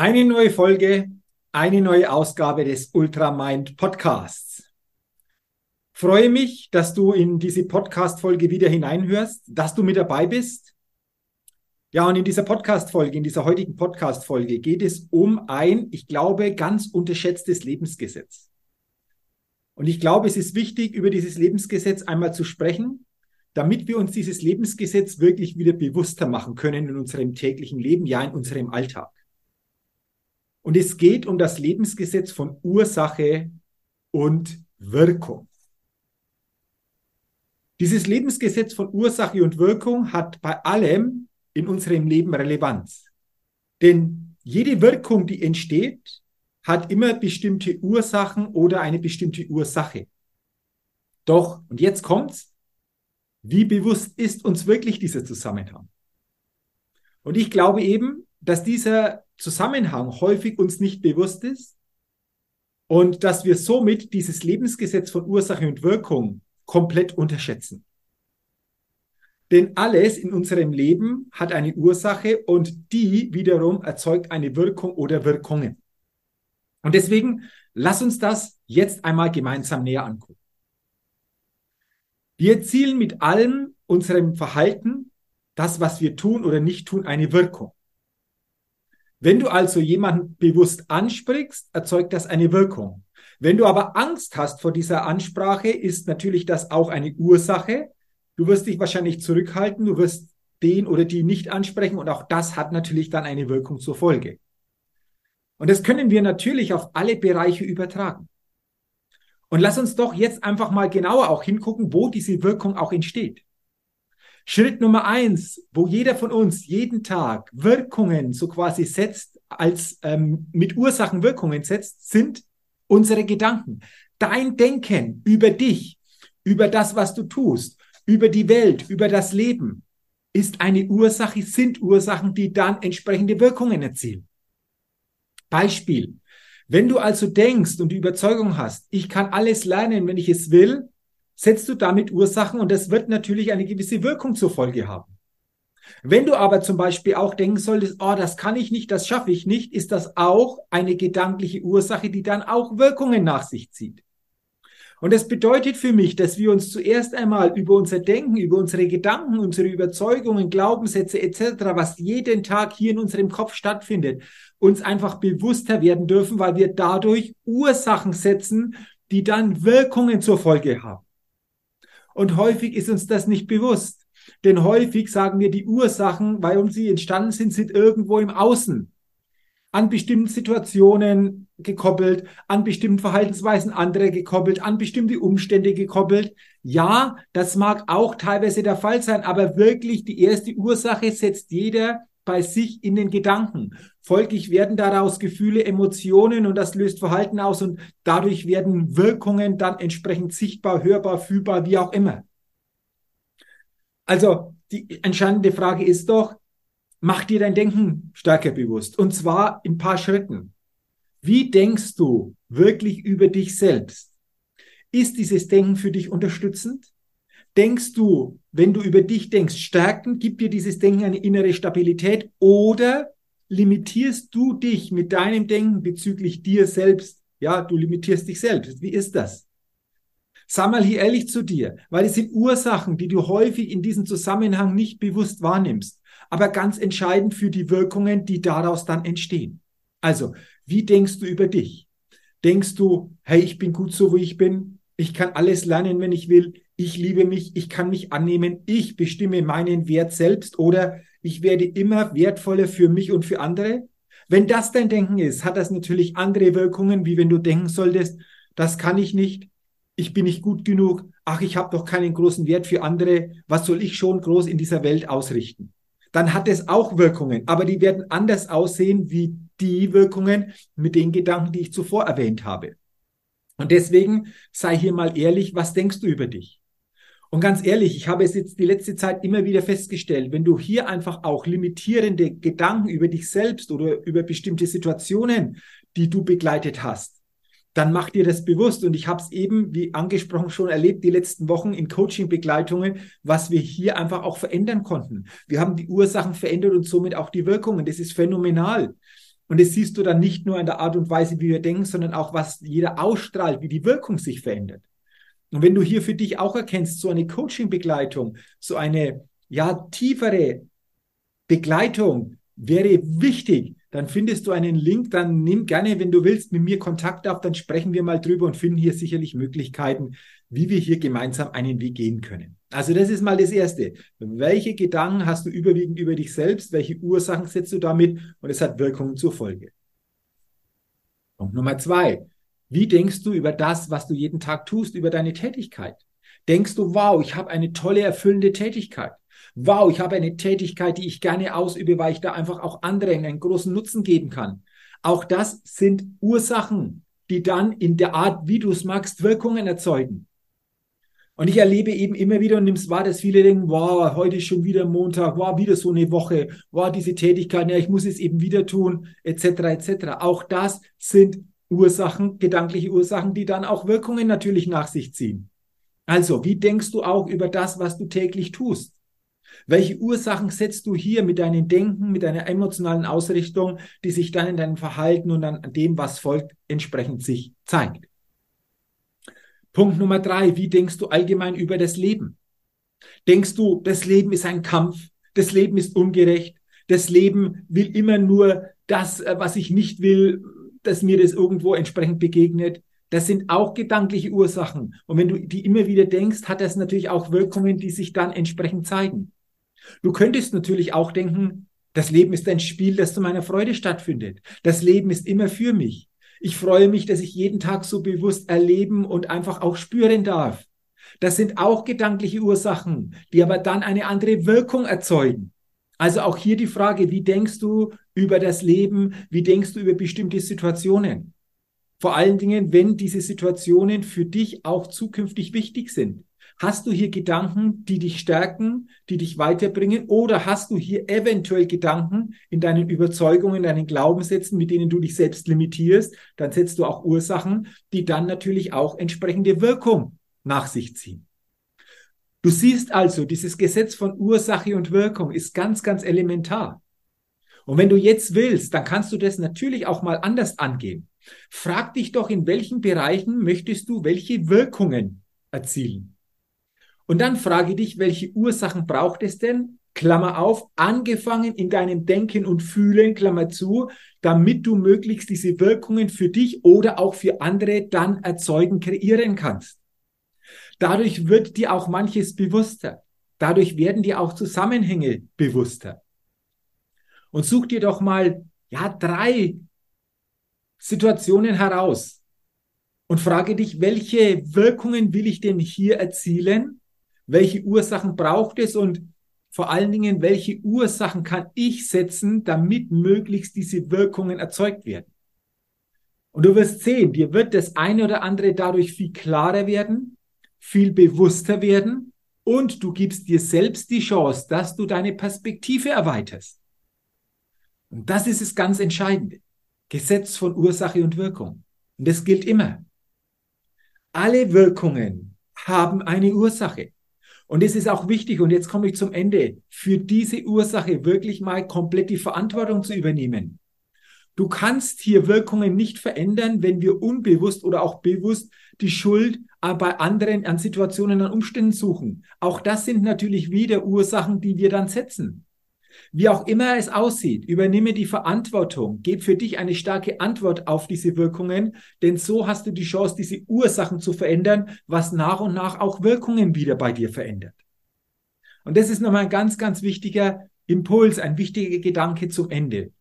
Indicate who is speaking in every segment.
Speaker 1: Eine neue Folge, eine neue Ausgabe des Ultramind Podcasts. Freue mich, dass du in diese Podcast-Folge wieder hineinhörst, dass du mit dabei bist. Ja, und in dieser Podcast-Folge, in dieser heutigen Podcast-Folge geht es um ein, ich glaube, ganz unterschätztes Lebensgesetz. Und ich glaube, es ist wichtig, über dieses Lebensgesetz einmal zu sprechen, damit wir uns dieses Lebensgesetz wirklich wieder bewusster machen können in unserem täglichen Leben, ja, in unserem Alltag. Und es geht um das Lebensgesetz von Ursache und Wirkung. Dieses Lebensgesetz von Ursache und Wirkung hat bei allem in unserem Leben Relevanz. Denn jede Wirkung, die entsteht, hat immer bestimmte Ursachen oder eine bestimmte Ursache. Doch, und jetzt kommt's, wie bewusst ist uns wirklich dieser Zusammenhang? Und ich glaube eben, dass dieser Zusammenhang häufig uns nicht bewusst ist und dass wir somit dieses Lebensgesetz von Ursache und Wirkung komplett unterschätzen. Denn alles in unserem Leben hat eine Ursache und die wiederum erzeugt eine Wirkung oder Wirkungen. Und deswegen lass uns das jetzt einmal gemeinsam näher angucken. Wir erzielen mit allem unserem Verhalten, das, was wir tun oder nicht tun, eine Wirkung. Wenn du also jemanden bewusst ansprichst, erzeugt das eine Wirkung. Wenn du aber Angst hast vor dieser Ansprache, ist natürlich das auch eine Ursache. Du wirst dich wahrscheinlich zurückhalten, du wirst den oder die nicht ansprechen und auch das hat natürlich dann eine Wirkung zur Folge. Und das können wir natürlich auf alle Bereiche übertragen. Und lass uns doch jetzt einfach mal genauer auch hingucken, wo diese Wirkung auch entsteht. Schritt Nummer eins, wo jeder von uns jeden Tag Wirkungen so quasi setzt, als ähm, mit Ursachen Wirkungen setzt, sind unsere Gedanken. Dein Denken über dich, über das, was du tust, über die Welt, über das Leben, ist eine Ursache, sind Ursachen, die dann entsprechende Wirkungen erzielen. Beispiel. Wenn du also denkst und die Überzeugung hast, ich kann alles lernen, wenn ich es will, setzt du damit Ursachen und das wird natürlich eine gewisse Wirkung zur Folge haben. Wenn du aber zum Beispiel auch denken solltest, oh, das kann ich nicht, das schaffe ich nicht, ist das auch eine gedankliche Ursache, die dann auch Wirkungen nach sich zieht. Und das bedeutet für mich, dass wir uns zuerst einmal über unser Denken, über unsere Gedanken, unsere Überzeugungen, Glaubenssätze etc., was jeden Tag hier in unserem Kopf stattfindet, uns einfach bewusster werden dürfen, weil wir dadurch Ursachen setzen, die dann Wirkungen zur Folge haben. Und häufig ist uns das nicht bewusst. Denn häufig sagen wir, die Ursachen, warum sie entstanden sind, sind irgendwo im Außen. An bestimmten Situationen gekoppelt, an bestimmten Verhaltensweisen anderer gekoppelt, an bestimmte Umstände gekoppelt. Ja, das mag auch teilweise der Fall sein, aber wirklich die erste Ursache setzt jeder bei sich in den Gedanken. Folglich werden daraus Gefühle, Emotionen und das löst Verhalten aus und dadurch werden Wirkungen dann entsprechend sichtbar, hörbar, fühlbar, wie auch immer. Also die entscheidende Frage ist doch, mach dir dein Denken stärker bewusst. Und zwar in paar Schritten. Wie denkst du wirklich über dich selbst? Ist dieses Denken für dich unterstützend? Denkst du, wenn du über dich denkst, stärken, gibt dir dieses Denken eine innere Stabilität oder limitierst du dich mit deinem Denken bezüglich dir selbst? Ja, du limitierst dich selbst. Wie ist das? Sag mal hier ehrlich zu dir, weil es sind Ursachen, die du häufig in diesem Zusammenhang nicht bewusst wahrnimmst, aber ganz entscheidend für die Wirkungen, die daraus dann entstehen. Also, wie denkst du über dich? Denkst du, hey, ich bin gut so, wie ich bin? Ich kann alles lernen, wenn ich will. Ich liebe mich. Ich kann mich annehmen. Ich bestimme meinen Wert selbst oder ich werde immer wertvoller für mich und für andere. Wenn das dein Denken ist, hat das natürlich andere Wirkungen, wie wenn du denken solltest, das kann ich nicht, ich bin nicht gut genug, ach, ich habe doch keinen großen Wert für andere, was soll ich schon groß in dieser Welt ausrichten? Dann hat es auch Wirkungen, aber die werden anders aussehen wie die Wirkungen mit den Gedanken, die ich zuvor erwähnt habe. Und deswegen sei hier mal ehrlich, was denkst du über dich? Und ganz ehrlich, ich habe es jetzt die letzte Zeit immer wieder festgestellt, wenn du hier einfach auch limitierende Gedanken über dich selbst oder über bestimmte Situationen, die du begleitet hast, dann mach dir das bewusst. Und ich habe es eben, wie angesprochen, schon erlebt, die letzten Wochen in Coaching-Begleitungen, was wir hier einfach auch verändern konnten. Wir haben die Ursachen verändert und somit auch die Wirkungen. Das ist phänomenal. Und das siehst du dann nicht nur an der Art und Weise, wie wir denken, sondern auch, was jeder ausstrahlt, wie die Wirkung sich verändert. Und wenn du hier für dich auch erkennst, so eine Coaching-Begleitung, so eine ja tiefere Begleitung wäre wichtig, dann findest du einen Link, dann nimm gerne, wenn du willst, mit mir Kontakt auf, dann sprechen wir mal drüber und finden hier sicherlich Möglichkeiten, wie wir hier gemeinsam einen Weg gehen können. Also das ist mal das Erste. Welche Gedanken hast du überwiegend über dich selbst? Welche Ursachen setzt du damit? Und es hat Wirkungen zur Folge. Punkt Nummer zwei. Wie denkst du über das, was du jeden Tag tust, über deine Tätigkeit? Denkst du, wow, ich habe eine tolle, erfüllende Tätigkeit? wow, ich habe eine Tätigkeit, die ich gerne ausübe, weil ich da einfach auch anderen einen großen Nutzen geben kann. Auch das sind Ursachen, die dann in der Art, wie du es magst, Wirkungen erzeugen. Und ich erlebe eben immer wieder und nimm's wahr, dass viele denken, wow, heute ist schon wieder Montag, wow, wieder so eine Woche, wow, diese Tätigkeit, ja, ich muss es eben wieder tun, etc., etc. Auch das sind Ursachen, gedankliche Ursachen, die dann auch Wirkungen natürlich nach sich ziehen. Also, wie denkst du auch über das, was du täglich tust? Welche Ursachen setzt du hier mit deinem Denken, mit deiner emotionalen Ausrichtung, die sich dann in deinem Verhalten und an dem, was folgt, entsprechend sich zeigt? Punkt Nummer drei. Wie denkst du allgemein über das Leben? Denkst du, das Leben ist ein Kampf? Das Leben ist ungerecht? Das Leben will immer nur das, äh, was ich nicht will, dass mir das irgendwo entsprechend begegnet? Das sind auch gedankliche Ursachen. Und wenn du die immer wieder denkst, hat das natürlich auch Wirkungen, die sich dann entsprechend zeigen. Du könntest natürlich auch denken, das Leben ist ein Spiel, das zu meiner Freude stattfindet. Das Leben ist immer für mich. Ich freue mich, dass ich jeden Tag so bewusst erleben und einfach auch spüren darf. Das sind auch gedankliche Ursachen, die aber dann eine andere Wirkung erzeugen. Also auch hier die Frage, wie denkst du über das Leben? Wie denkst du über bestimmte Situationen? Vor allen Dingen, wenn diese Situationen für dich auch zukünftig wichtig sind. Hast du hier Gedanken, die dich stärken, die dich weiterbringen? Oder hast du hier eventuell Gedanken in deinen Überzeugungen, in deinen Glaubenssätzen, mit denen du dich selbst limitierst? Dann setzt du auch Ursachen, die dann natürlich auch entsprechende Wirkung nach sich ziehen. Du siehst also, dieses Gesetz von Ursache und Wirkung ist ganz, ganz elementar. Und wenn du jetzt willst, dann kannst du das natürlich auch mal anders angehen. Frag dich doch, in welchen Bereichen möchtest du welche Wirkungen erzielen? Und dann frage dich, welche Ursachen braucht es denn? Klammer auf, angefangen in deinem Denken und Fühlen, Klammer zu, damit du möglichst diese Wirkungen für dich oder auch für andere dann erzeugen, kreieren kannst. Dadurch wird dir auch manches bewusster. Dadurch werden dir auch Zusammenhänge bewusster. Und such dir doch mal, ja, drei Situationen heraus und frage dich, welche Wirkungen will ich denn hier erzielen? welche Ursachen braucht es und vor allen Dingen, welche Ursachen kann ich setzen, damit möglichst diese Wirkungen erzeugt werden. Und du wirst sehen, dir wird das eine oder andere dadurch viel klarer werden, viel bewusster werden und du gibst dir selbst die Chance, dass du deine Perspektive erweiterst. Und das ist das ganz Entscheidende. Gesetz von Ursache und Wirkung. Und das gilt immer. Alle Wirkungen haben eine Ursache. Und es ist auch wichtig, und jetzt komme ich zum Ende, für diese Ursache wirklich mal komplett die Verantwortung zu übernehmen. Du kannst hier Wirkungen nicht verändern, wenn wir unbewusst oder auch bewusst die Schuld bei anderen an Situationen, an Umständen suchen. Auch das sind natürlich wieder Ursachen, die wir dann setzen. Wie auch immer es aussieht, übernehme die Verantwortung, gib für dich eine starke Antwort auf diese Wirkungen, denn so hast du die Chance, diese Ursachen zu verändern, was nach und nach auch Wirkungen wieder bei dir verändert. Und das ist nochmal ein ganz, ganz wichtiger Impuls, ein wichtiger Gedanke zum Ende.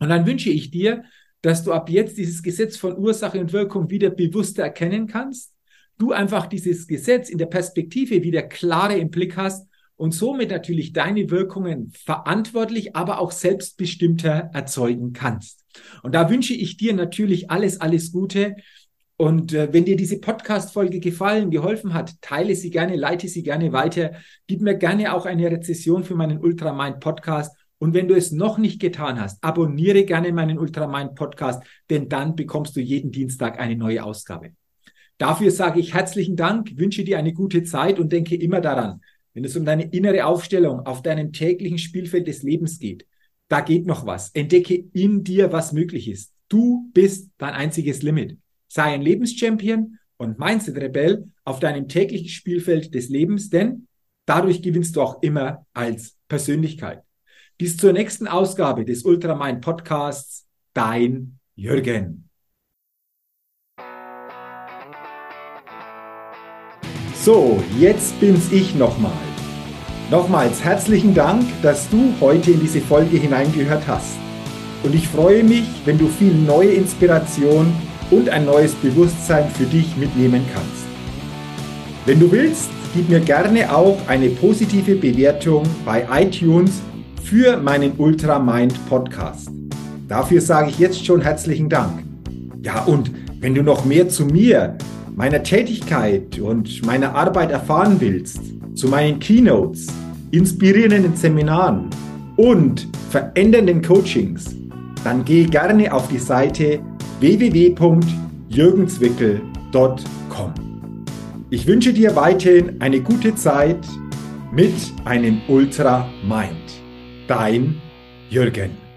Speaker 1: Und dann wünsche ich dir, dass du ab jetzt dieses Gesetz von Ursache und Wirkung wieder bewusster erkennen kannst, du einfach dieses Gesetz in der Perspektive wieder klarer im Blick hast und somit natürlich deine Wirkungen verantwortlich, aber auch selbstbestimmter erzeugen kannst. Und da wünsche ich dir natürlich alles, alles Gute. Und äh, wenn dir diese Podcast-Folge gefallen, geholfen hat, teile sie gerne, leite sie gerne weiter. Gib mir gerne auch eine Rezession für meinen Ultramind Podcast. Und wenn du es noch nicht getan hast, abonniere gerne meinen Ultramind Podcast, denn dann bekommst du jeden Dienstag eine neue Ausgabe. Dafür sage ich herzlichen Dank, wünsche dir eine gute Zeit und denke immer daran, wenn es um deine innere Aufstellung auf deinem täglichen Spielfeld des Lebens geht, da geht noch was. Entdecke in dir, was möglich ist. Du bist dein einziges Limit. Sei ein Lebenschampion und Mindset-Rebell auf deinem täglichen Spielfeld des Lebens, denn dadurch gewinnst du auch immer als Persönlichkeit. Bis zur nächsten Ausgabe des Ultramind Podcasts, dein Jürgen. So, jetzt bin's ich nochmal. Nochmals herzlichen Dank, dass du heute in diese Folge hineingehört hast. Und ich freue mich, wenn du viel neue Inspiration und ein neues Bewusstsein für dich mitnehmen kannst. Wenn du willst, gib mir gerne auch eine positive Bewertung bei iTunes für meinen Ultramind Podcast. Dafür sage ich jetzt schon herzlichen Dank. Ja, und wenn du noch mehr zu mir, meiner Tätigkeit und meiner Arbeit erfahren willst, zu meinen Keynotes, inspirierenden Seminaren und verändernden Coachings, dann geh gerne auf die Seite www.jürgenswickel.com. Ich wünsche dir weiterhin eine gute Zeit mit einem Ultra Mind. Dein Jürgen.